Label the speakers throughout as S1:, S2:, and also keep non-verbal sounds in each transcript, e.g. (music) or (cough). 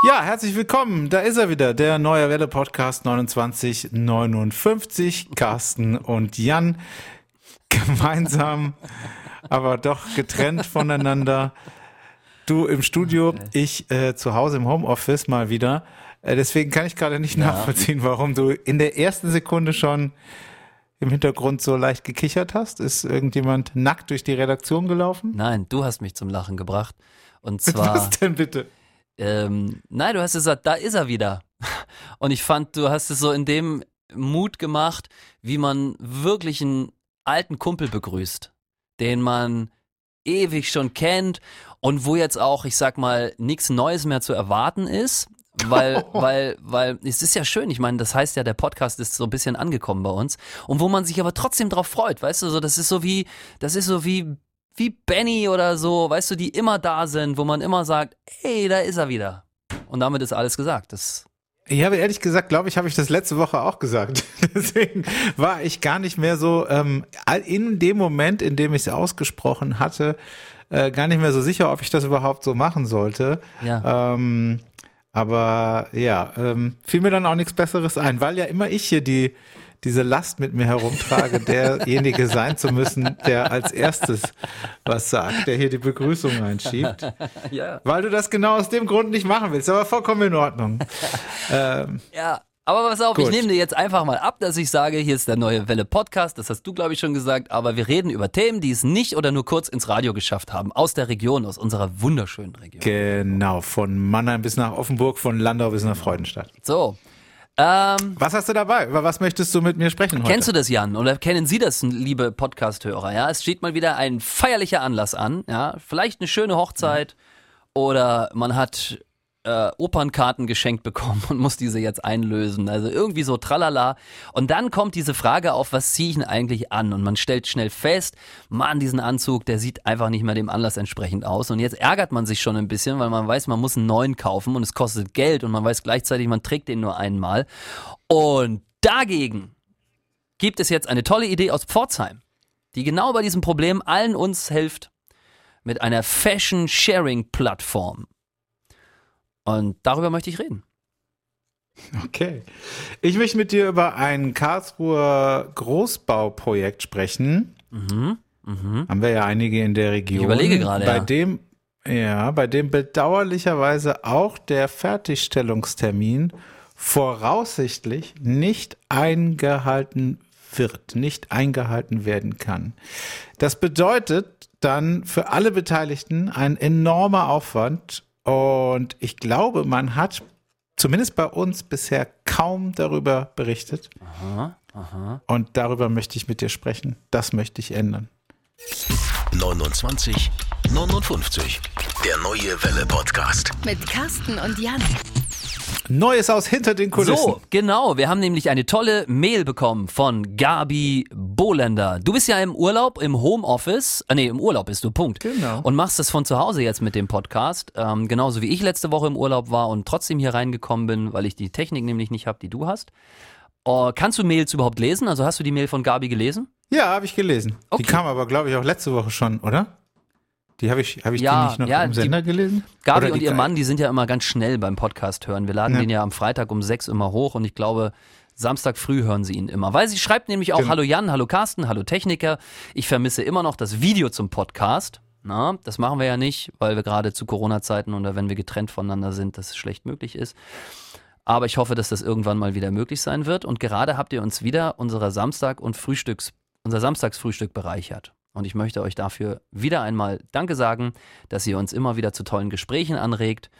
S1: Ja, herzlich willkommen. Da ist er wieder, der neue Welle Podcast 2959. Carsten und Jan gemeinsam, aber doch getrennt voneinander. Du im Studio, ich äh, zu Hause im Homeoffice mal wieder. Äh, deswegen kann ich gerade nicht ja. nachvollziehen, warum du in der ersten Sekunde schon im Hintergrund so leicht gekichert hast. Ist irgendjemand nackt durch die Redaktion gelaufen?
S2: Nein, du hast mich zum Lachen gebracht. Und (laughs) zwar.
S1: Was denn bitte?
S2: Ähm, nein, du hast gesagt, da ist er wieder. (laughs) Und ich fand, du hast es so in dem Mut gemacht, wie man wirklich einen alten Kumpel begrüßt, den man ewig schon kennt und wo jetzt auch, ich sag mal, nichts Neues mehr zu erwarten ist. Weil, (laughs) weil, weil es ist ja schön. Ich meine, das heißt ja, der Podcast ist so ein bisschen angekommen bei uns. Und wo man sich aber trotzdem drauf freut, weißt du, so, das ist so wie, das ist so wie wie Benny oder so, weißt du, die immer da sind, wo man immer sagt, hey, da ist er wieder. Und damit ist alles gesagt. Das
S1: ich habe ehrlich gesagt, glaube ich, habe ich das letzte Woche auch gesagt. (laughs) Deswegen war ich gar nicht mehr so ähm, in dem Moment, in dem ich es ausgesprochen hatte, äh, gar nicht mehr so sicher, ob ich das überhaupt so machen sollte. Ja. Ähm, aber ja, ähm, fiel mir dann auch nichts Besseres ein, weil ja immer ich hier die diese Last mit mir herumtrage, derjenige sein zu müssen, der als erstes was sagt, der hier die Begrüßung einschiebt. (laughs) Ja. Weil du das genau aus dem Grund nicht machen willst, aber vollkommen in Ordnung. (laughs)
S2: ähm, ja. Aber pass auf, Gut. ich nehme dir jetzt einfach mal ab, dass ich sage, hier ist der neue Welle Podcast, das hast du, glaube ich, schon gesagt, aber wir reden über Themen, die es nicht oder nur kurz ins Radio geschafft haben, aus der Region, aus unserer wunderschönen Region.
S1: Genau, von Mannheim bis nach Offenburg, von Landau bis nach Freudenstadt.
S2: So,
S1: ähm, was hast du dabei? Über was möchtest du mit mir sprechen
S2: heute? Kennst du das, Jan? Oder kennen Sie das, liebe Podcast-Hörer? Ja, es steht mal wieder ein feierlicher Anlass an. Ja, vielleicht eine schöne Hochzeit mhm. oder man hat äh, Opernkarten geschenkt bekommen und muss diese jetzt einlösen. Also irgendwie so tralala. Und dann kommt diese Frage auf, was ziehe ich denn eigentlich an? Und man stellt schnell fest, man, diesen Anzug, der sieht einfach nicht mehr dem Anlass entsprechend aus. Und jetzt ärgert man sich schon ein bisschen, weil man weiß, man muss einen neuen kaufen und es kostet Geld und man weiß gleichzeitig, man trägt den nur einmal. Und dagegen gibt es jetzt eine tolle Idee aus Pforzheim, die genau bei diesem Problem allen uns hilft mit einer Fashion-Sharing-Plattform. Und darüber möchte ich reden.
S1: Okay. Ich möchte mit dir über ein Karlsruher Großbauprojekt sprechen. Mhm. Mhm. Haben wir ja einige in der Region. Ich
S2: überlege gerade.
S1: Bei
S2: ja.
S1: dem, ja, bei dem bedauerlicherweise auch der Fertigstellungstermin voraussichtlich nicht eingehalten wird, nicht eingehalten werden kann. Das bedeutet dann für alle Beteiligten ein enormer Aufwand und ich glaube, man hat zumindest bei uns bisher kaum darüber berichtet. Aha, aha. Und darüber möchte ich mit dir sprechen. Das möchte ich ändern.
S3: 29 59. Der neue Welle Podcast.
S4: Mit Carsten und Jan.
S1: Neues aus hinter den Kulissen. So,
S2: genau. Wir haben nämlich eine tolle Mail bekommen von Gabi Bohlender. Du bist ja im Urlaub, im Homeoffice. Äh, nee, im Urlaub bist du, Punkt.
S1: Genau.
S2: Und machst das von zu Hause jetzt mit dem Podcast. Ähm, genauso wie ich letzte Woche im Urlaub war und trotzdem hier reingekommen bin, weil ich die Technik nämlich nicht habe, die du hast. Uh, kannst du Mails überhaupt lesen? Also hast du die Mail von Gabi gelesen?
S1: Ja, habe ich gelesen. Okay. Die kam aber, glaube ich, auch letzte Woche schon, oder? Die habe ich, hab ich ja, die nicht noch ja, im Sender die, gelesen?
S2: Gabi Oder und ihr Mann, die sind ja immer ganz schnell beim Podcast hören. Wir laden ja. den ja am Freitag um sechs immer hoch und ich glaube, Samstag früh hören sie ihn immer. Weil sie schreibt nämlich auch, genau. hallo Jan, hallo Carsten, hallo Techniker. Ich vermisse immer noch das Video zum Podcast. Na, das machen wir ja nicht, weil wir gerade zu Corona-Zeiten oder wenn wir getrennt voneinander sind, das schlecht möglich ist. Aber ich hoffe, dass das irgendwann mal wieder möglich sein wird. Und gerade habt ihr uns wieder unserer Samstag- und Frühstücks, unser Samstagsfrühstück bereichert. Und ich möchte euch dafür wieder einmal Danke sagen, dass ihr uns immer wieder zu tollen Gesprächen anregt.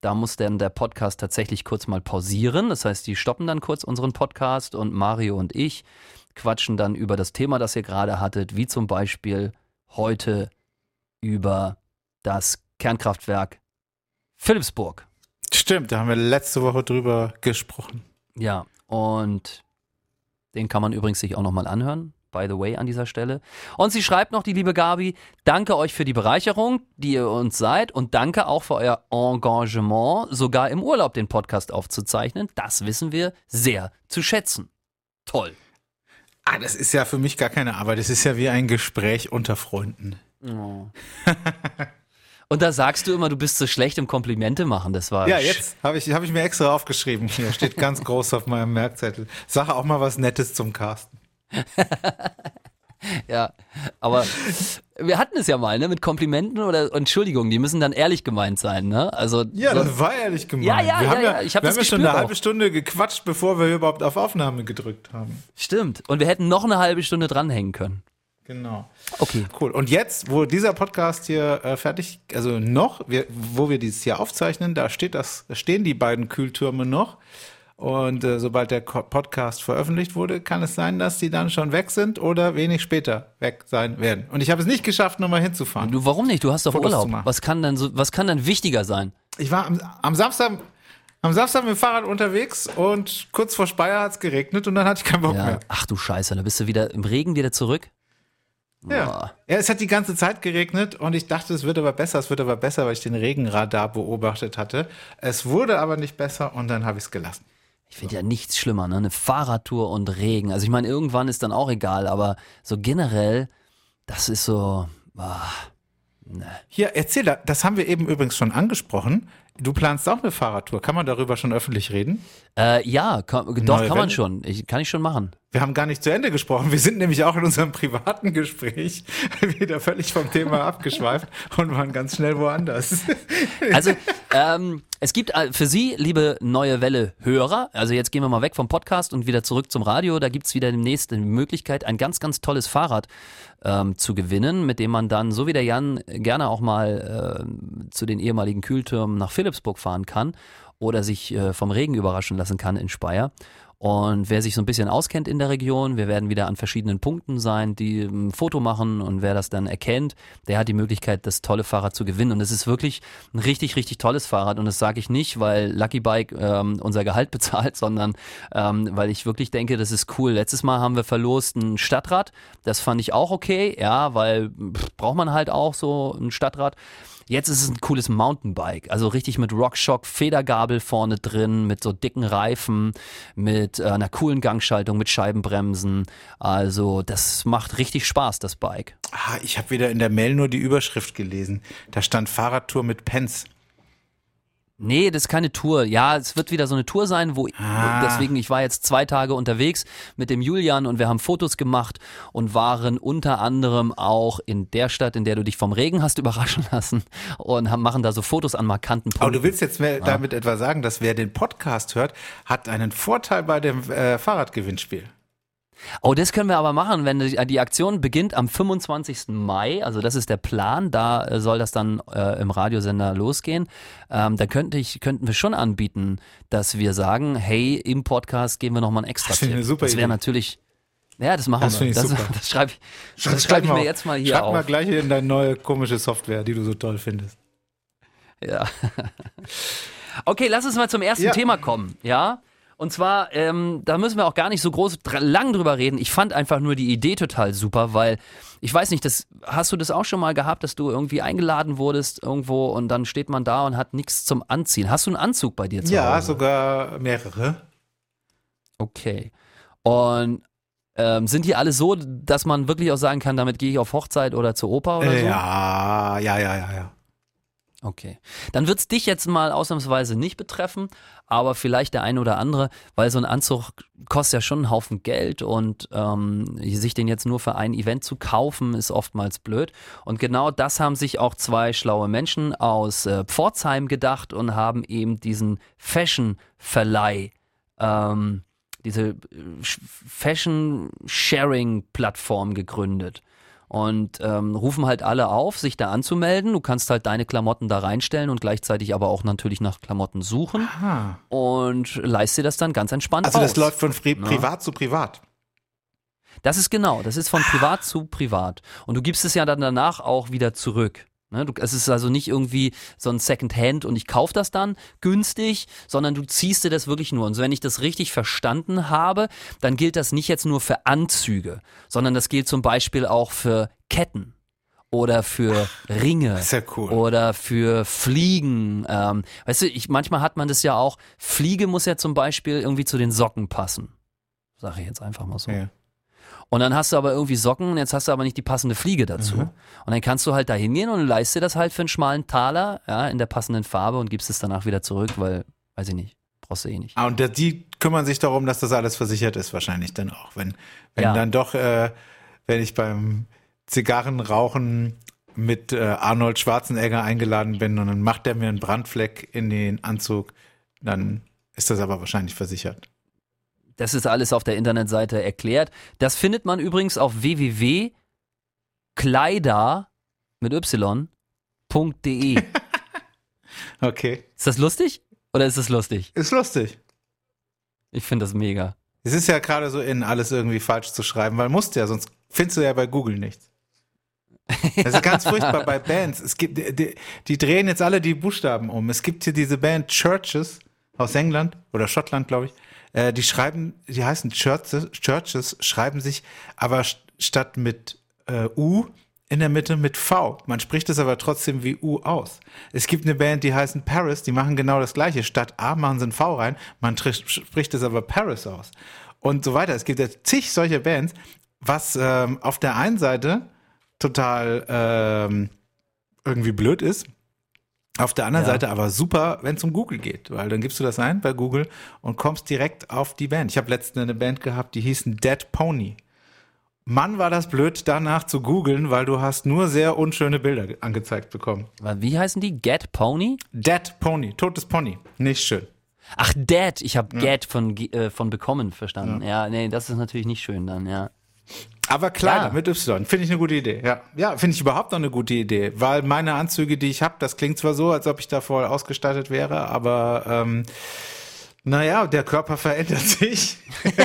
S2: Da muss dann der Podcast tatsächlich kurz mal pausieren. Das heißt, die stoppen dann kurz unseren Podcast und Mario und ich quatschen dann über das Thema, das ihr gerade hattet, wie zum Beispiel heute über das Kernkraftwerk Philipsburg.
S1: Stimmt, da haben wir letzte Woche drüber gesprochen.
S2: Ja, und den kann man übrigens sich auch nochmal anhören by the way, an dieser Stelle. Und sie schreibt noch, die liebe Gabi, danke euch für die Bereicherung, die ihr uns seid und danke auch für euer Engagement, sogar im Urlaub den Podcast aufzuzeichnen. Das wissen wir sehr zu schätzen. Toll.
S1: Ah, das ist ja für mich gar keine Arbeit. Das ist ja wie ein Gespräch unter Freunden. Oh.
S2: Und da sagst du immer, du bist so schlecht im Komplimente machen. Das war.
S1: Ja, jetzt habe ich, hab ich mir extra aufgeschrieben. Hier steht ganz groß auf meinem Merkzettel. Sache auch mal was Nettes zum Carsten. (laughs)
S2: ja, aber wir hatten es ja mal, ne, mit Komplimenten oder Entschuldigungen, die müssen dann ehrlich gemeint sein, ne? Also
S1: Ja,
S2: so,
S1: das war ehrlich gemeint.
S2: Ja, ja,
S1: wir
S2: ja,
S1: haben
S2: ja, ich hab
S1: wir
S2: das
S1: haben ja schon eine
S2: auch.
S1: halbe Stunde gequatscht, bevor wir überhaupt auf Aufnahme gedrückt haben.
S2: stimmt. Und wir hätten noch eine halbe Stunde dranhängen können.
S1: Genau.
S2: Okay.
S1: Cool. Und jetzt, wo dieser Podcast hier äh, fertig, also noch, wir, wo wir dieses hier aufzeichnen, da steht das, da stehen die beiden Kühltürme noch. Und äh, sobald der Podcast veröffentlicht wurde, kann es sein, dass die dann schon weg sind oder wenig später weg sein werden. Und ich habe es nicht geschafft, nochmal hinzufahren.
S2: Du, warum nicht? Du hast doch
S1: Fotos
S2: Urlaub. Was kann denn so, was kann denn wichtiger sein?
S1: Ich war am, am Samstag, am Samstag mit dem Fahrrad unterwegs und kurz vor Speyer hat es geregnet und dann hatte ich keinen Bock
S2: Ja.
S1: mehr.
S2: Ach du Scheiße, da bist du wieder im Regen wieder zurück?
S1: Ja.
S2: Boah.
S1: ja, es hat die ganze Zeit geregnet und ich dachte, es wird aber besser, es wird aber besser, weil ich den Regenradar beobachtet hatte. Es wurde aber nicht besser und dann habe ich es gelassen.
S2: Ich finde ja nichts schlimmer, ne? Eine Fahrradtour und Regen. Also ich meine, irgendwann ist dann auch egal, aber so generell, das ist so. Ah, ne.
S1: Hier, erzähl, da- das haben wir eben übrigens schon angesprochen. Du planst auch eine Fahrradtour. Kann man darüber schon öffentlich reden?
S2: Äh, ja, kann, doch,
S1: Neue
S2: kann man schon. Ich, kann ich schon machen.
S1: Wir haben gar nicht zu Ende gesprochen. Wir sind nämlich auch in unserem privaten Gespräch (laughs) wieder völlig vom Thema abgeschweift und waren ganz schnell woanders. (laughs)
S2: Also, ähm, es gibt äh, für Sie, liebe neue Welle-Hörer, also jetzt gehen wir mal weg vom Podcast und wieder zurück zum Radio, da gibt's wieder demnächst die Möglichkeit, ein ganz, ganz tolles Fahrrad ähm, zu gewinnen, mit dem man dann, so wie der Jan, gerne auch mal äh, zu den ehemaligen Kühltürmen nach Philipsburg fahren kann oder sich äh, vom Regen überraschen lassen kann in Speyer. Und wer sich so ein bisschen auskennt in der Region, wir werden wieder an verschiedenen Punkten sein, die ein Foto machen und wer das dann erkennt, der hat die Möglichkeit, das tolle Fahrrad zu gewinnen. Und es ist wirklich ein richtig, richtig tolles Fahrrad. Und das sage ich nicht, weil Lucky Bike ähm, unser Gehalt (laughs) bezahlt, sondern ähm, weil ich wirklich denke, das ist cool. Letztes Mal haben wir verlost ein Stadtrad. Das fand ich auch okay, ja, weil pff, braucht man halt auch so ein Stadtrad. Jetzt ist es ein cooles Mountainbike, also richtig mit Rockshock, Federgabel vorne drin, mit so dicken Reifen, mit äh, einer coolen Gangschaltung, mit Scheibenbremsen. Also das macht richtig Spaß, das Bike.
S1: Ah, ich habe wieder in der Mail nur die Überschrift gelesen. Da stand Fahrradtour mit Pens.
S2: Nee, das ist keine Tour. Ja, es wird wieder so eine Tour sein, wo
S1: Ah.
S2: deswegen ich war jetzt zwei Tage unterwegs mit dem Julian und wir haben Fotos gemacht und waren unter anderem auch in der Stadt, in der du dich vom Regen hast (laughs) überraschen lassen und haben, machen da so Fotos an markanten Punkten.
S1: Aber du willst jetzt mehr damit etwa sagen, dass wer den Podcast hört, hat einen Vorteil bei dem äh, Fahrradgewinnspiel.
S2: Oh, das können wir aber machen, wenn die, die Aktion beginnt am 25. Mai, also das ist der Plan, da äh, soll das dann äh, im Radiosender losgehen. Ähm, da könnte ich, könnten wir schon anbieten, dass wir sagen, hey, im Podcast geben wir nochmal ein extra
S1: Das finde ich eine super
S2: Das wäre natürlich, ja, das machen
S1: Das
S2: wir.
S1: ich
S2: das
S1: super. (laughs)
S2: das schreibe ich, das schreibe ich mir jetzt mal hier
S1: Schreib
S2: auf.
S1: mal gleich in deine neue komische Software, die du so toll findest.
S2: Ja. (laughs) Okay, lass uns mal zum ersten
S1: Ja.
S2: Thema kommen, ja? Und zwar, ähm, da müssen wir auch gar nicht so groß dr lang drüber reden. Ich fand einfach nur die Idee total super, weil ich weiß nicht, das hast du das auch schon mal gehabt, dass du irgendwie eingeladen wurdest irgendwo und dann steht man da und hat nichts zum Anziehen. Hast du einen Anzug bei dir zu
S1: Ja,
S2: Hause?
S1: sogar mehrere.
S2: Okay. Und ähm, sind die alle so, dass man wirklich auch sagen kann, damit gehe ich auf Hochzeit oder zur Oper oder
S1: Äh,
S2: so?
S1: Ja, ja, ja, ja, ja.
S2: Okay. Dann wird's dich jetzt mal ausnahmsweise nicht betreffen, aber vielleicht der eine oder andere, weil so ein Anzug kostet ja schon einen Haufen Geld und ähm, sich den jetzt nur für ein Event zu kaufen, ist oftmals blöd. Und genau das haben sich auch zwei schlaue Menschen aus äh, Pforzheim gedacht und haben eben diesen Fashion-Verleih, ähm, diese äh, Fashion-Sharing-Plattform gegründet und ähm, rufen halt alle auf, sich da anzumelden. Du kannst halt deine Klamotten da reinstellen und gleichzeitig aber auch natürlich nach Klamotten suchen
S1: Ah.
S2: und leist dir das dann ganz entspannt
S1: Also
S2: aus.
S1: das läuft von Pri privat zu privat.
S2: Das ist genau, das ist von privat zu privat. Und du gibst es ja dann danach auch wieder zurück. Ne, du, es ist also nicht irgendwie so ein Second-Hand und ich kaufe das dann günstig, sondern du ziehst dir das wirklich nur. Und so, wenn ich das richtig verstanden habe, dann gilt das nicht jetzt nur für Anzüge, sondern das gilt zum Beispiel auch für Ketten oder für Ringe
S1: ja cool.
S2: oder für Fliegen. Ähm, weißt du, ich, manchmal hat man das ja auch, Fliege muss ja zum Beispiel irgendwie zu den Socken passen. Sage ich jetzt einfach mal so.
S1: Ja.
S2: Und dann hast du aber irgendwie Socken und jetzt hast du aber nicht die passende Fliege dazu.
S1: Mhm.
S2: Und dann kannst du halt da hingehen und leist dir das halt für einen schmalen Taler, ja, in der passenden Farbe und gibst es danach wieder zurück, weil, weiß ich nicht, brauchst du eh nicht.
S1: Ah, und der, die kümmern sich darum, dass das alles versichert ist, wahrscheinlich dann auch. Wenn, wenn
S2: Ja.
S1: dann doch, äh, wenn ich beim Zigarrenrauchen mit äh, Arnold Schwarzenegger eingeladen bin und dann macht der mir einen Brandfleck in den Anzug, dann ist das aber wahrscheinlich versichert.
S2: Das ist alles auf der Internetseite erklärt. Das findet man übrigens auf www.kleider mit y.de. (laughs)
S1: Okay.
S2: Ist das lustig? Oder ist es lustig?
S1: Ist lustig.
S2: Ich finde das mega.
S1: Es ist ja gerade so in, alles irgendwie falsch zu schreiben, weil musst ja, sonst findest du ja bei Google nichts. Das ist ganz furchtbar bei (laughs) Bands. Es gibt, die, die drehen jetzt alle die Buchstaben um. Es gibt hier diese Band Churches aus England oder Schottland, glaube ich. Äh, die schreiben, die heißen Churches, Churches, schreiben sich aber st statt mit äh, U in der Mitte mit V. Man spricht es aber trotzdem wie U aus. Es gibt eine Band, die heißen Paris, die machen genau das gleiche. Statt A machen sie ein V rein, man spricht es aber Paris aus. Und so weiter. Es gibt ja zig solche Bands, was ähm, auf der einen Seite total ähm, irgendwie blöd ist. Auf der anderen
S2: Ja.
S1: Seite aber super, wenn es um Google geht, weil dann gibst du das ein bei Google und kommst direkt auf die Band. Ich habe letztens eine Band gehabt, die hießen Dead Pony. Mann, war das blöd, danach zu googeln, weil du hast nur sehr unschöne Bilder ge- angezeigt bekommen.
S2: Wie heißen die? Get Pony?
S1: Dead Pony, totes Pony. Nicht schön.
S2: Ach, Dead. Ich habe Get von, äh, von bekommen verstanden. Ja. nee, das ist natürlich nicht schön dann, ja.
S1: Aber Kleider
S2: Ja.
S1: mit Y, finde ich eine gute Idee. Ja, ja finde ich überhaupt noch eine gute Idee, weil meine Anzüge, die ich habe, das klingt zwar so, als ob ich da voll ausgestattet wäre, aber ähm, naja, der Körper verändert sich. (laughs)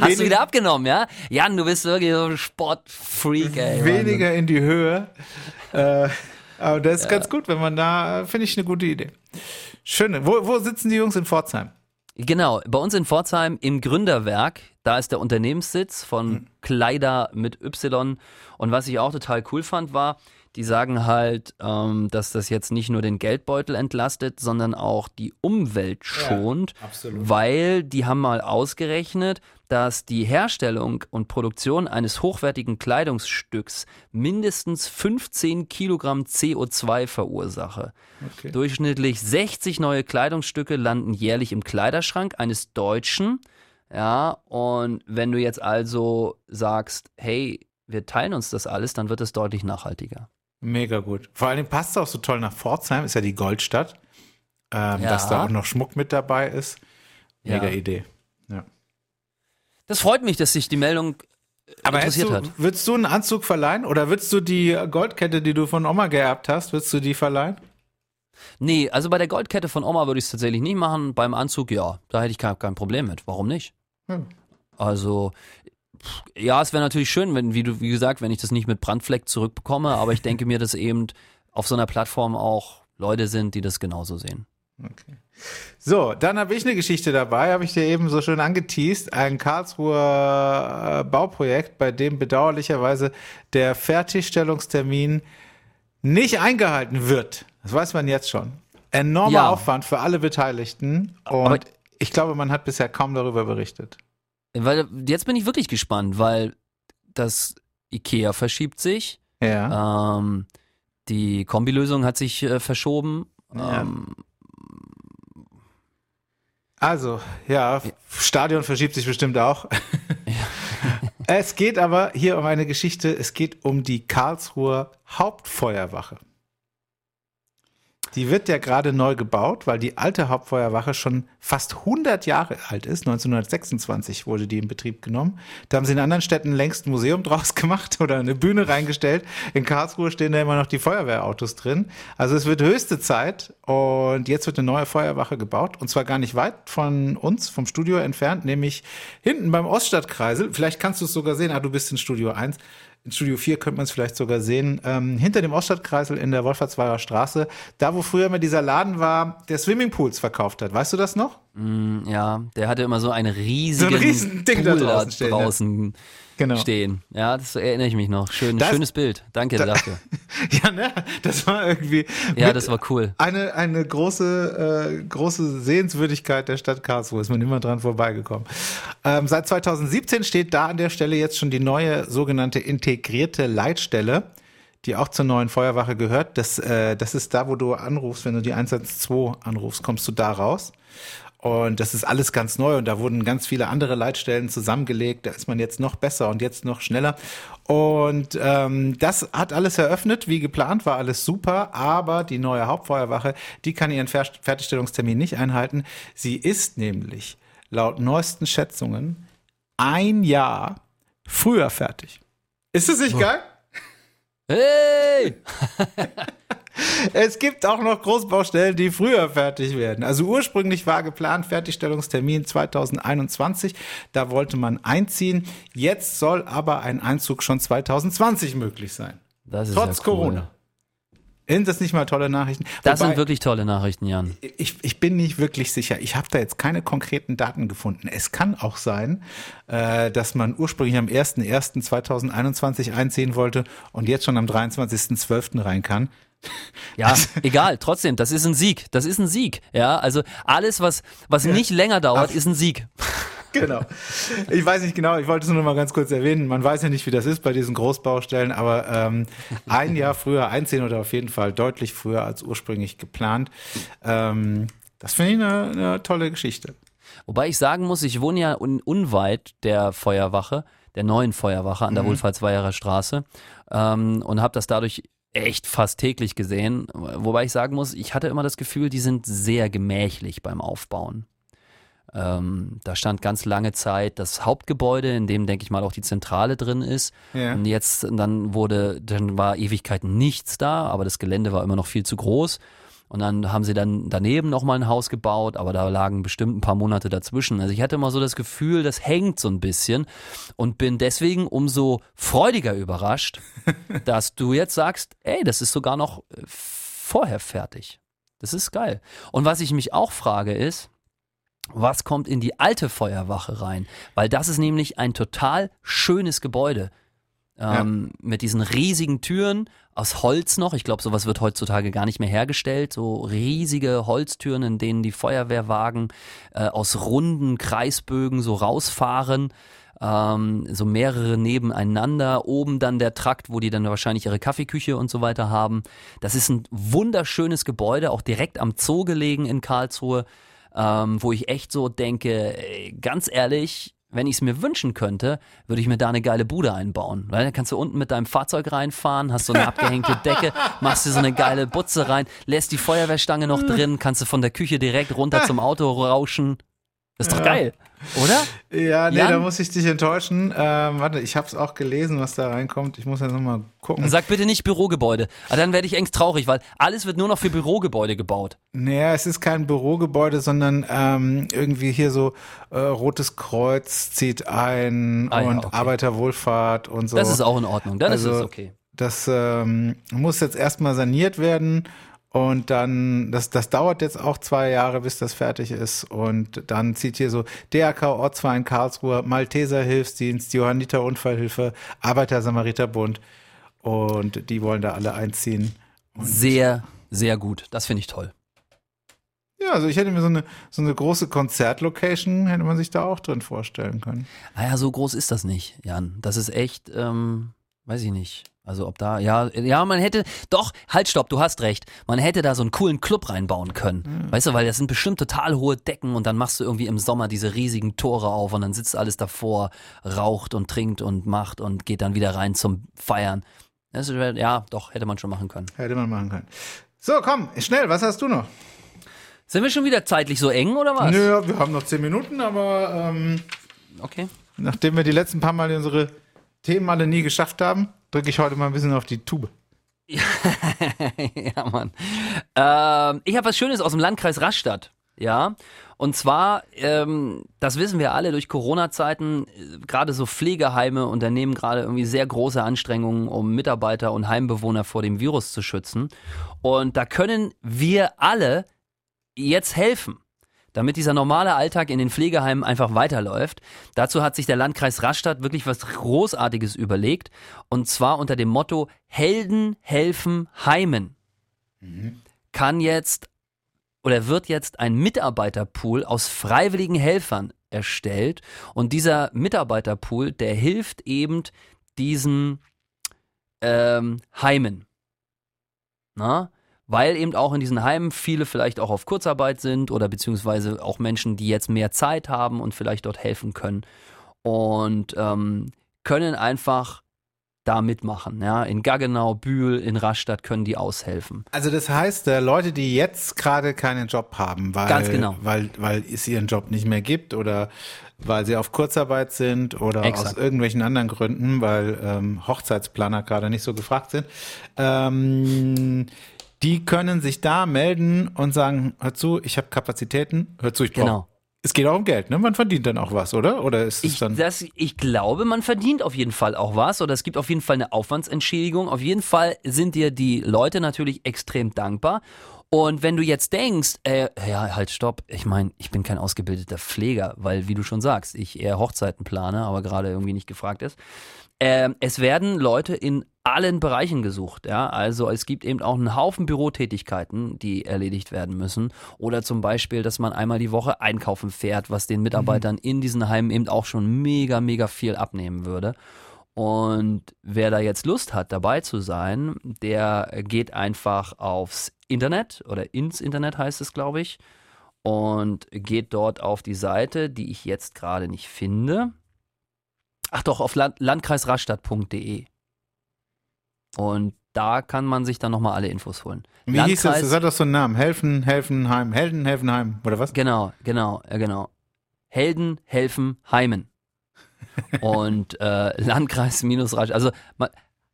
S2: Hast du wieder abgenommen, ja? Jan, du bist wirklich so ein Sportfreak, ey.
S1: weniger in die Höhe. Äh, aber das ist ganz gut, wenn man da, finde ich eine gute Idee. Schön. Wo, wo sitzen die Jungs in Pforzheim?
S2: Genau, bei uns in Pforzheim im Gründerwerk, da ist der Unternehmenssitz von Kleider mit Y. Und was ich auch total cool fand, war, die sagen halt, ähm, dass das jetzt nicht nur den Geldbeutel entlastet, sondern auch die Umwelt schont,
S1: absolut.
S2: weil die haben mal ausgerechnet, dass die Herstellung und Produktion eines hochwertigen Kleidungsstücks mindestens 15 Kilogramm CO2 verursache.
S1: Okay.
S2: Durchschnittlich 60 neue Kleidungsstücke landen jährlich im Kleiderschrank eines Deutschen. Ja, und wenn du jetzt also sagst, hey, wir teilen uns das alles, dann wird es deutlich nachhaltiger.
S1: Mega gut. Vor allem passt es auch so toll nach Pforzheim, ist ja die Goldstadt. Ähm,
S2: Ja.
S1: Dass da auch noch Schmuck mit dabei ist. Mega
S2: Ja.
S1: Idee. Ja.
S2: Das freut mich, dass sich die Meldung äh,
S1: Aber
S2: interessiert
S1: du,
S2: hat.
S1: würdest du einen Anzug verleihen oder würdest du die Goldkette, die du von Oma geerbt hast, würdest du die verleihen?
S2: Nee, also bei der Goldkette von Oma würde ich es tatsächlich nicht machen. Beim Anzug, ja, da hätte ich kein, kein Problem mit. Warum nicht?
S1: Hm.
S2: Also, ja, es wäre natürlich schön, wenn, wie du, wie gesagt, wenn ich das nicht mit Brandfleck zurückbekomme, aber ich denke mir, dass eben auf so einer Plattform auch Leute sind, die das genauso sehen.
S1: So, dann habe ich eine Geschichte dabei, habe ich dir eben so schön angeteased. Ein Karlsruher äh, Bauprojekt, bei dem bedauerlicherweise der Fertigstellungstermin nicht eingehalten wird. Das weiß man jetzt schon. Enormer
S2: Ja.
S1: Aufwand für alle Beteiligten und
S2: Aber-
S1: ich glaube, man hat bisher kaum darüber berichtet.
S2: Weil jetzt bin ich wirklich gespannt, weil das IKEA verschiebt sich,
S1: Ja.
S2: ähm, die Kombilösung hat sich äh, verschoben.
S1: Ja.
S2: Ähm,
S1: Also, ja, Stadion verschiebt sich bestimmt auch. (laughs) es geht aber hier um eine Geschichte, es geht um die Karlsruher Hauptfeuerwache. Die wird ja gerade neu gebaut, weil die alte Hauptfeuerwache schon fast 100 Jahre alt ist. 1926 wurde die in Betrieb genommen. Da haben sie in anderen Städten längst ein Museum draus (laughs) gemacht oder eine Bühne reingestellt. In Karlsruhe stehen da immer noch die Feuerwehrautos drin. Also es wird höchste Zeit und jetzt wird eine neue Feuerwache gebaut und zwar gar nicht weit von uns, vom Studio entfernt, nämlich hinten beim Oststadtkreisel. Vielleicht kannst du es sogar sehen. Ah, du bist in Studio 1. In Studio 4 könnte man es vielleicht sogar sehen. Ähm, hinter dem Oststadtkreisel in der Wolfertsweiler Straße, da wo früher immer dieser Laden war, der Swimmingpools verkauft hat. Weißt du das noch?
S2: Ja, der hatte immer so einen riesigen
S1: So ein riesen Ding da
S2: Pool
S1: draußen stehen.
S2: Genau. stehen. Ja, das erinnere ich mich noch. Schön, das, schönes Bild. Danke da, dafür. (laughs)
S1: ja, ne? Das war irgendwie.
S2: Ja, das war cool.
S1: Eine, eine große, äh, große Sehenswürdigkeit der Stadt Karlsruhe. Ist man immer dran vorbeigekommen. Ähm, seit 2017 steht da an der Stelle jetzt schon die neue sogenannte integrierte Leitstelle die auch zur neuen Feuerwache gehört. Das, äh, das ist da, wo du anrufst, wenn du die 112 anrufst, kommst du da raus. Und das ist alles ganz neu und da wurden ganz viele andere Leitstellen zusammengelegt. Da ist man jetzt noch besser und jetzt noch schneller. Und ähm, das hat alles eröffnet, wie geplant, war alles super. Aber die neue Hauptfeuerwache, die kann ihren Fer Fertigstellungstermin nicht einhalten. Sie ist nämlich laut neuesten Schätzungen ein Jahr früher fertig. Ist das nicht oh. geil?
S2: Hey! (laughs)
S1: Es gibt auch noch Großbaustellen, die früher fertig werden. Also ursprünglich war geplant Fertigstellungstermin 2021. Da wollte man einziehen. Jetzt soll aber ein Einzug schon 2020 möglich sein.
S2: Das ist Trotz ja cool. Corona.
S1: Sind das nicht mal tolle Nachrichten?
S2: Das Wobei, sind wirklich tolle Nachrichten, Jan.
S1: Ich, ich bin nicht wirklich sicher. Ich habe da jetzt keine konkreten Daten gefunden. Es kann auch sein, äh, dass man ursprünglich am 01.01.2021 einziehen wollte und jetzt schon am 23.12. rein kann.
S2: Ja, (laughs) egal, trotzdem, das ist ein Sieg. Das ist ein Sieg. Ja, also alles, was, was ja. nicht länger dauert, Ach. ist ein Sieg. (laughs)
S1: Genau. Ich weiß nicht genau, ich wollte es nur noch mal ganz kurz erwähnen. Man weiß ja nicht, wie das ist bei diesen Großbaustellen, aber ähm, ein Jahr früher einziehen oder auf jeden Fall deutlich früher als ursprünglich geplant. Ähm, das finde ich eine, eine tolle Geschichte.
S2: Wobei ich sagen muss, ich wohne ja un unweit der Feuerwache, der neuen Feuerwache an der mhm. Wohlfahrtsweiherer Straße ähm, und habe das dadurch echt fast täglich gesehen. Wobei ich sagen muss, ich hatte immer das Gefühl, die sind sehr gemächlich beim Aufbauen. Ähm, da stand ganz lange Zeit das Hauptgebäude, in dem, denke ich mal, auch die Zentrale drin ist. Ja. Und jetzt, dann wurde, dann war Ewigkeiten nichts da, aber das Gelände war immer noch viel zu groß. Und dann haben sie dann daneben nochmal ein Haus gebaut, aber da lagen bestimmt ein paar Monate dazwischen. Also ich hatte immer so das Gefühl, das hängt so ein bisschen und bin deswegen umso freudiger überrascht, (laughs) dass du jetzt sagst, ey, das ist sogar noch äh, vorher fertig. Das ist geil. Und was ich mich auch frage ist, was kommt in die alte Feuerwache rein? Weil das ist nämlich ein total schönes Gebäude. Ähm, ja. Mit diesen riesigen Türen aus Holz noch. Ich glaube, sowas wird heutzutage gar nicht mehr hergestellt. So riesige Holztüren, in denen die Feuerwehrwagen äh, aus runden Kreisbögen so rausfahren. Ähm, so mehrere nebeneinander. Oben dann der Trakt, wo die dann wahrscheinlich ihre Kaffeeküche und so weiter haben. Das ist ein wunderschönes Gebäude, auch direkt am Zoo gelegen in Karlsruhe. Ähm, wo ich echt so denke, ganz ehrlich, wenn ich es mir wünschen könnte, würde ich mir da eine geile Bude einbauen. Weil dann kannst du unten mit deinem Fahrzeug reinfahren, hast so eine abgehängte Decke, (laughs) machst dir so eine geile Butze rein, lässt die Feuerwehrstange noch drin, kannst du von der Küche direkt runter zum Auto rauschen. Das ist doch ja. geil. Oder?
S1: Ja, nee, Jan? da muss ich dich enttäuschen. Ähm, warte, ich habe es auch gelesen, was da reinkommt. Ich muss jetzt nochmal gucken.
S2: Sag bitte nicht Bürogebäude. Aber ah, dann werde ich engst traurig, weil alles wird nur noch für Bürogebäude gebaut.
S1: Naja, es ist kein Bürogebäude, sondern ähm, irgendwie hier so äh, Rotes Kreuz zieht ein ah, und ja, okay. Arbeiterwohlfahrt und so.
S2: Das ist auch in Ordnung, dann also, ist es okay.
S1: Das ähm, muss jetzt erstmal saniert werden und dann, das, das dauert jetzt auch zwei Jahre, bis das fertig ist. Und dann zieht hier so DRK Ortsverein Karlsruhe, Malteser Hilfsdienst, Johanniter Unfallhilfe, Arbeiter Samariterbund. Und die wollen da alle einziehen.
S2: Und sehr, sehr gut. Das finde ich toll.
S1: Ja, also ich hätte mir so eine, so eine große Konzertlocation, hätte man sich da auch drin vorstellen können.
S2: Naja, ah so groß ist das nicht, Jan. Das ist echt, ähm, weiß ich nicht. Also ob da, ja, ja, man hätte, doch, halt, stopp, du hast recht. Man hätte da so einen coolen Club reinbauen können. Mhm. Weißt du, weil das sind bestimmt total hohe Decken und dann machst du irgendwie im Sommer diese riesigen Tore auf und dann sitzt alles davor, raucht und trinkt und macht und geht dann wieder rein zum Feiern. Ist, ja, doch, hätte man schon machen können.
S1: Hätte man machen können. So, komm, schnell, was hast du noch?
S2: Sind wir schon wieder zeitlich so eng oder was?
S1: Nö, wir haben noch zehn Minuten, aber ähm,
S2: okay.
S1: nachdem wir die letzten paar Mal unsere Themen alle nie geschafft haben, drücke ich heute mal ein bisschen auf die Tube. (laughs)
S2: ja, Mann. Ähm, ich habe was Schönes aus dem Landkreis Rastatt. Ja, und zwar, ähm, das wissen wir alle, durch Corona-Zeiten, äh, gerade so Pflegeheime unternehmen gerade irgendwie sehr große Anstrengungen, um Mitarbeiter und Heimbewohner vor dem Virus zu schützen. Und da können wir alle jetzt helfen. Damit dieser normale Alltag in den Pflegeheimen einfach weiterläuft. Dazu hat sich der Landkreis Rastatt wirklich was Großartiges überlegt. Und zwar unter dem Motto Helden helfen Heimen. Mhm. Kann jetzt oder wird jetzt ein Mitarbeiterpool aus freiwilligen Helfern erstellt. Und dieser Mitarbeiterpool, der hilft eben diesen ähm, Heimen. Na? Weil eben auch in diesen Heimen viele vielleicht auch auf Kurzarbeit sind oder beziehungsweise auch Menschen, die jetzt mehr Zeit haben und vielleicht dort helfen können. Und ähm, können einfach da mitmachen. Ja? In Gaggenau, Bühl, in Rastatt können die aushelfen.
S1: Also das heißt, äh, Leute, die jetzt gerade keinen Job haben, weil,
S2: genau.
S1: weil, weil es ihren Job nicht mehr gibt oder weil sie auf Kurzarbeit sind oder Exakt. aus irgendwelchen anderen Gründen, weil ähm, Hochzeitsplaner gerade nicht so gefragt sind, ähm, die können sich da melden und sagen, hör zu, ich habe Kapazitäten, hör zu, ich brauche genau es geht auch um Geld, ne? Man verdient dann auch was, oder? Oder ist es
S2: ich,
S1: dann?
S2: Das, ich glaube, man verdient auf jeden Fall auch was oder es gibt auf jeden Fall eine Aufwandsentschädigung. Auf jeden Fall sind dir die Leute natürlich extrem dankbar. Und wenn du jetzt denkst, äh, ja, halt, stopp, ich meine, ich bin kein ausgebildeter Pfleger, weil, wie du schon sagst, ich eher Hochzeiten plane, aber gerade irgendwie nicht gefragt ist. Äh, es werden Leute in allen Bereichen gesucht. Ja? Also es gibt eben auch einen Haufen Bürotätigkeiten, die erledigt werden müssen. Oder zum Beispiel, dass man einmal die Woche einkaufen fährt, was den Mitarbeitern mhm. in diesen Heimen eben auch schon mega, mega viel abnehmen würde. Und wer da jetzt Lust hat, dabei zu sein, der geht einfach aufs Internet oder ins Internet heißt es, glaube ich, und geht dort auf die Seite, die ich jetzt gerade nicht finde. Ach doch, auf Land landkreisrastatt.de. Und da kann man sich dann nochmal alle Infos holen.
S1: Wie Landkreis, hieß das? Das hat doch so einen Namen. Helfen, Helfenheim, Helden, Helfenheim, oder was?
S2: Genau, genau, äh, genau. Helden, Helfen, Heimen. (laughs) Und äh, Landkreis minus Rasch. Also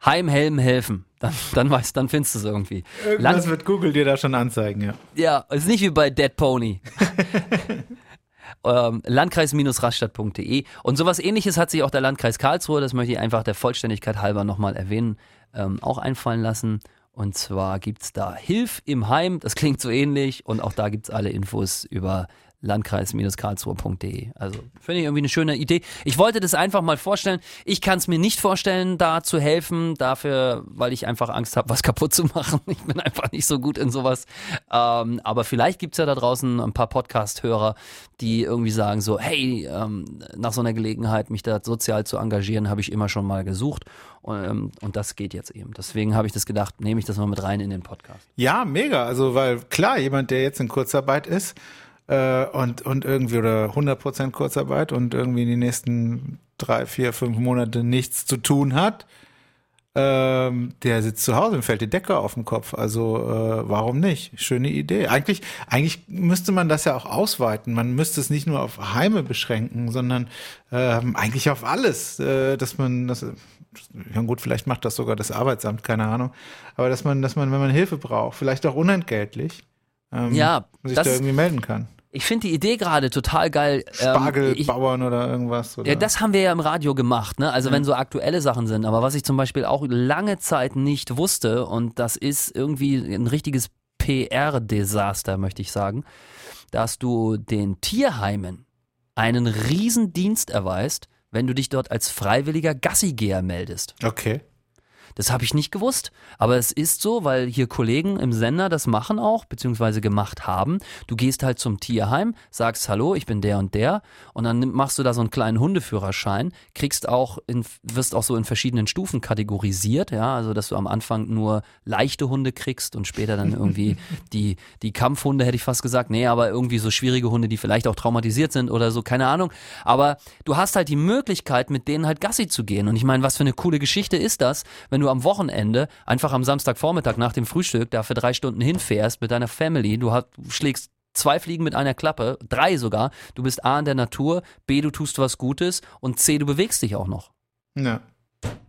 S2: Heim, Helm, Helfen. Dann, dann weißt, dann findest du es irgendwie.
S1: Irgendwas Land wird Google dir da schon anzeigen, ja.
S2: Ja, ist nicht wie bei Dead Pony. (laughs) ähm, Landkreis-rastatt.de. Und sowas ähnliches hat sich auch der Landkreis Karlsruhe, das möchte ich einfach der Vollständigkeit halber nochmal erwähnen, ähm, auch einfallen lassen. Und zwar gibt es da Hilf im Heim, das klingt so ähnlich. Und auch da gibt es alle Infos über landkreis-karlsruhe.de. Also finde ich irgendwie eine schöne Idee. Ich wollte das einfach mal vorstellen. Ich kann es mir nicht vorstellen, da zu helfen, dafür, weil ich einfach Angst habe, was (laughs) kaputt zu machen. Ich bin einfach nicht so gut in sowas. Ähm, aber vielleicht gibt es ja da draußen ein paar Podcast-Hörer, die irgendwie sagen so, hey, ähm, nach so einer Gelegenheit, mich da sozial zu engagieren, habe ich immer schon mal gesucht. Und, ähm, und das geht jetzt eben. Deswegen habe ich das gedacht, nehme ich das mal mit rein in den Podcast.
S1: Ja, mega. Also, weil klar, jemand, der jetzt in Kurzarbeit ist, äh, und, und irgendwie oder 100% Kurzarbeit und irgendwie in den nächsten drei, vier, fünf Monate nichts zu tun hat, ähm, der sitzt zu Hause und fällt die Decke auf den Kopf. Also äh, warum nicht? Schöne Idee. Eigentlich, eigentlich müsste man das ja auch ausweiten. Man müsste es nicht nur auf Heime beschränken, sondern äh, eigentlich auf alles, äh, dass man das ja gut, vielleicht macht das sogar das Arbeitsamt, keine Ahnung. Aber dass man, dass man, wenn man Hilfe braucht, vielleicht auch unentgeltlich, ähm,
S2: ja,
S1: sich da irgendwie melden kann.
S2: Ich finde die Idee gerade total geil.
S1: Spargelbauern ähm, oder irgendwas. Oder?
S2: Ja, das haben wir ja im Radio gemacht, ne? Also mhm. wenn so aktuelle Sachen sind. Aber was ich zum Beispiel auch lange Zeit nicht wusste, und das ist irgendwie ein richtiges PR-Desaster, möchte ich sagen, dass du den Tierheimen einen Riesendienst erweist, wenn du dich dort als freiwilliger Gassigeher meldest.
S1: Okay.
S2: Das habe ich nicht gewusst. Aber es ist so, weil hier Kollegen im Sender das machen auch, beziehungsweise gemacht haben. Du gehst halt zum Tierheim, sagst Hallo, ich bin der und der und dann machst du da so einen kleinen Hundeführerschein, kriegst auch in, wirst auch so in verschiedenen Stufen kategorisiert, ja, also dass du am Anfang nur leichte Hunde kriegst und später dann irgendwie (laughs) die, die Kampfhunde, hätte ich fast gesagt. Nee, aber irgendwie so schwierige Hunde, die vielleicht auch traumatisiert sind oder so, keine Ahnung. Aber du hast halt die Möglichkeit, mit denen halt Gassi zu gehen. Und ich meine, was für eine coole Geschichte ist das, wenn du du am Wochenende einfach am Samstagvormittag nach dem Frühstück da für drei Stunden hinfährst mit deiner Family, du hast, schlägst zwei Fliegen mit einer Klappe, drei sogar. Du bist A in der Natur, B, du tust was Gutes und C, du bewegst dich auch noch.
S1: Ja.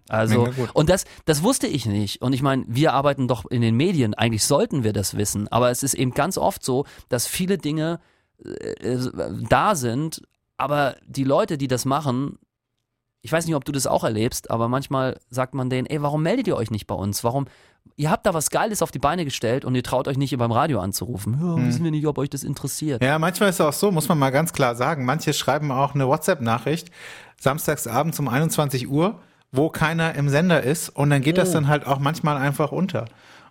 S2: Also, und das, das wusste ich nicht. Und ich meine, wir arbeiten doch in den Medien, eigentlich sollten wir das wissen, aber es ist eben ganz oft so, dass viele Dinge äh, da sind, aber die Leute, die das machen, ich weiß nicht, ob du das auch erlebst, aber manchmal sagt man denen, ey, warum meldet ihr euch nicht bei uns? Warum, ihr habt da was Geiles auf die Beine gestellt und ihr traut euch nicht beim Radio anzurufen. Ja, hm. wissen wir nicht, ob euch das interessiert.
S1: Ja, manchmal ist es auch so, muss man mal ganz klar sagen. Manche schreiben auch eine WhatsApp-Nachricht samstagsabends um 21 Uhr, wo keiner im Sender ist und dann geht oh. das dann halt auch manchmal einfach unter.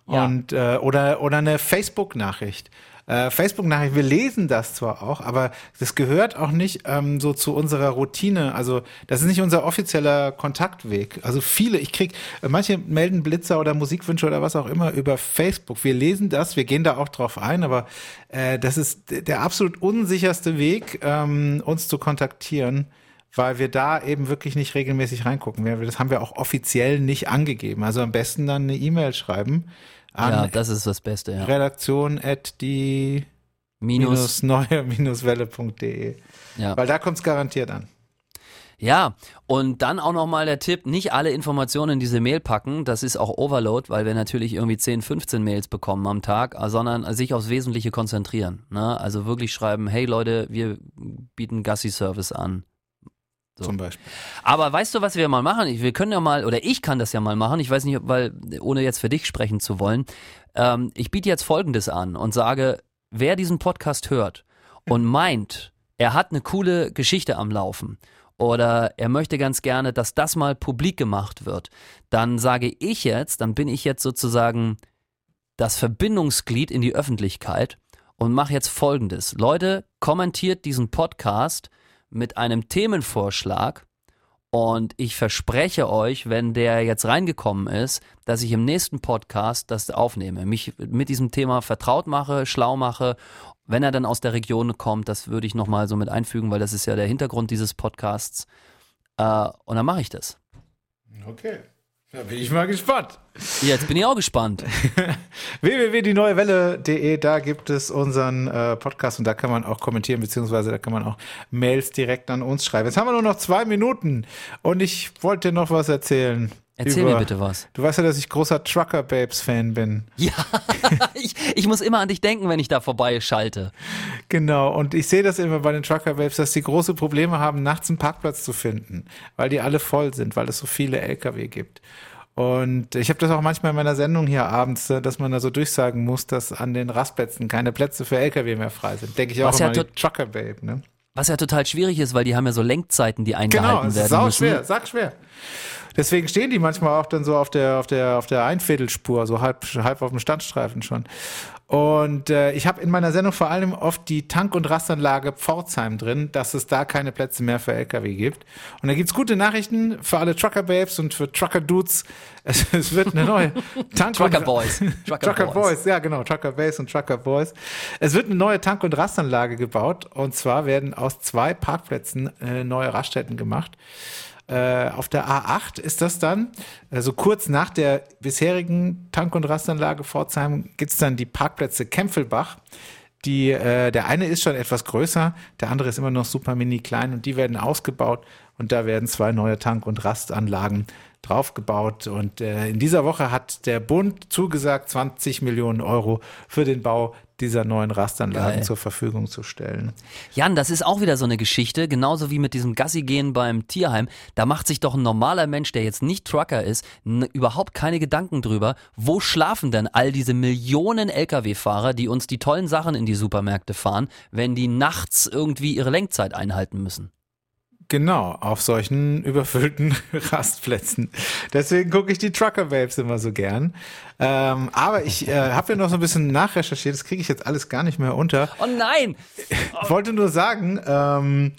S1: Ja. Und äh, oder oder eine Facebook-Nachricht äh, Facebook-Nachricht. Wir lesen das zwar auch, aber das gehört auch nicht ähm, so zu unserer Routine. Also das ist nicht unser offizieller Kontaktweg. Also viele, ich krieg, äh, manche melden Blitzer oder Musikwünsche oder was auch immer über Facebook. Wir lesen das, wir gehen da auch drauf ein, aber äh, das ist der absolut unsicherste Weg, ähm, uns zu kontaktieren weil wir da eben wirklich nicht regelmäßig reingucken. Das haben wir auch offiziell nicht angegeben. Also am besten dann eine E-Mail schreiben
S2: an ja, das ist das Beste, ja.
S1: Redaktion at die minus, minus neue minus welle.de. Ja. Weil da kommt es garantiert an.
S2: Ja, und dann auch nochmal der Tipp, nicht alle Informationen in diese Mail packen, das ist auch Overload, weil wir natürlich irgendwie 10, 15 Mails bekommen am Tag, sondern sich aufs Wesentliche konzentrieren. Ne? Also wirklich schreiben, hey Leute, wir bieten Gassi-Service an.
S1: So. Zum Beispiel.
S2: Aber weißt du, was wir mal machen? Wir können ja mal, oder ich kann das ja mal machen, ich weiß nicht, weil, ohne jetzt für dich sprechen zu wollen, ähm, ich biete jetzt Folgendes an und sage, wer diesen Podcast hört und meint, er hat eine coole Geschichte am Laufen oder er möchte ganz gerne, dass das mal publik gemacht wird, dann sage ich jetzt, dann bin ich jetzt sozusagen das Verbindungsglied in die Öffentlichkeit und mache jetzt Folgendes. Leute, kommentiert diesen Podcast mit einem Themenvorschlag und ich verspreche euch, wenn der jetzt reingekommen ist, dass ich im nächsten Podcast das aufnehme, mich mit diesem Thema vertraut mache, schlau mache. Wenn er dann aus der Region kommt, das würde ich nochmal so mit einfügen, weil das ist ja der Hintergrund dieses Podcasts. Äh, und dann mache ich das.
S1: Okay. Da bin ich mal gespannt.
S2: Jetzt bin ich auch gespannt. (laughs)
S1: www.dieneuewelle.de, da gibt es unseren äh, Podcast und da kann man auch kommentieren, beziehungsweise da kann man auch Mails direkt an uns schreiben. Jetzt haben wir nur noch zwei Minuten und ich wollte noch was erzählen.
S2: Erzähl über, mir bitte was.
S1: Du weißt ja, dass ich großer Trucker Babes Fan bin. (laughs)
S2: Ja, ich, ich muss immer an dich denken, wenn ich da vorbeischalte.
S1: Genau, und ich sehe das immer bei den Trucker Babes, dass die große Probleme haben, nachts einen Parkplatz zu finden, weil die alle voll sind, weil es so viele LKW gibt. Und ich habe das auch manchmal in meiner Sendung hier abends, äh, dass man da so durchsagen muss, dass an den Rastplätzen keine Plätze für LKW mehr frei sind. Denke ich auch Was immer ja Trucker Babe, ne?
S2: Was ja total schwierig ist, weil die haben ja so Lenkzeiten, die eingehalten genau, werden
S1: Genau,
S2: müssen.
S1: schwer, sag schwer. Deswegen stehen die manchmal auch dann so auf der auf der auf der Einviertelspur, so halb halb auf dem Standstreifen schon. Und äh, ich habe in meiner Sendung vor allem oft die Tank- und Rastanlage Pforzheim drin, dass es da keine Plätze mehr für LKW gibt. Und da gibt's gute Nachrichten für alle Trucker-Babes und für Trucker-Dudes. (laughs) Es, es, wird eine neue (laughs) Tank-
S2: Trucker Boys.
S1: Trucker, ja genau, Trucker Babes und Trucker Boys. Es wird eine neue Tank- und Rastanlage gebaut. Und zwar werden aus zwei Parkplätzen äh, neue Raststätten gemacht. Äh, auf der A8 ist das dann, also kurz nach der bisherigen Tank- und Rastanlage Pforzheim, gibt's dann die Parkplätze Kempfelbach. Die, äh, der eine ist schon etwas größer, der andere ist immer noch super mini klein und die werden ausgebaut und da werden zwei neue Tank- und Rastanlagen draufgebaut. Und äh, in dieser Woche hat der Bund zugesagt, 20 Millionen Euro für den Bau dieser neuen Rastanlagen Geil. zur Verfügung zu stellen.
S2: Jan, das ist auch wieder so eine Geschichte, genauso wie mit diesem Gassi-Gehen beim Tierheim. Da macht sich doch ein normaler Mensch, der jetzt nicht Trucker ist, überhaupt keine Gedanken drüber, wo schlafen denn all diese Millionen Lkw-Fahrer, die uns die tollen Sachen in die Supermärkte fahren, wenn die nachts irgendwie ihre Lenkzeit einhalten müssen.
S1: Genau, auf solchen überfüllten (laughs) Rastplätzen. Deswegen gucke ich die Trucker Babes immer so gern. Ähm, aber ich äh, habe ja noch so ein bisschen nachrecherchiert, das kriege ich jetzt alles gar nicht mehr unter.
S2: Oh nein!
S1: Ich (laughs) wollte nur sagen, ähm,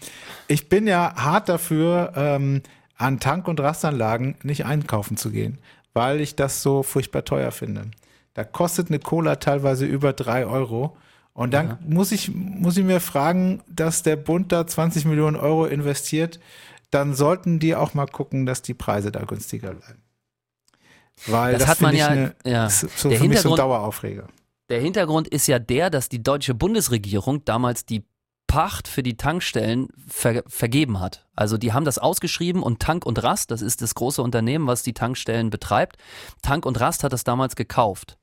S1: ich bin ja hart dafür, ähm, an Tank- und Rastanlagen nicht einkaufen zu gehen, weil ich das so furchtbar teuer finde. Da kostet eine Cola teilweise über drei Euro. Und dann ja. muss ich, muss ich mir fragen, dass der Bund da 20 Millionen Euro investiert, dann sollten die auch mal gucken, dass die Preise da günstiger bleiben. Weil das, das hat man ja, eine, ja. So der für mich so ein Daueraufreger.
S2: Der Hintergrund ist ja der, dass die deutsche Bundesregierung damals die Pacht für die Tankstellen ver vergeben hat. Also die haben das ausgeschrieben und Tank und Rast, das ist das große Unternehmen, was die Tankstellen betreibt, Tank und Rast hat das damals gekauft.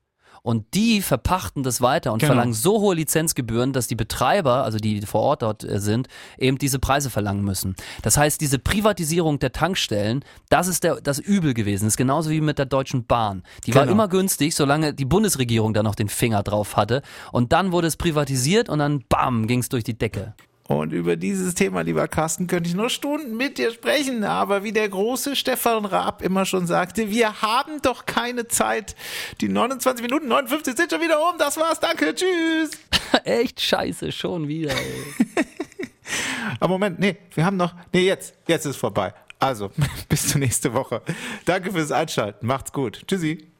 S2: Und die verpachten das weiter und
S1: Genau.
S2: verlangen so hohe Lizenzgebühren, dass die Betreiber, also die vor Ort dort äh, sind, eben diese Preise verlangen müssen. Das heißt, diese Privatisierung der Tankstellen, das ist der, das Übel gewesen. Das ist genauso wie mit der Deutschen Bahn. Die war
S1: Genau.
S2: immer günstig, solange die Bundesregierung da noch den Finger drauf hatte. Und dann wurde es privatisiert und dann bam, ging es durch die Decke.
S1: Und über dieses Thema, lieber Carsten, könnte ich noch Stunden mit dir sprechen. Aber wie der große Stefan Raab immer schon sagte, wir haben doch keine Zeit. Die 29 Minuten 59 sind schon wieder um. Das war's. Danke. Tschüss. (laughs)
S2: Echt scheiße, schon wieder. Ey. (laughs)
S1: Aber Moment, nee, wir haben noch. Nee, jetzt. Jetzt ist vorbei. Also, (laughs) bis zur nächste Woche. Danke fürs Einschalten. Macht's gut. Tschüssi.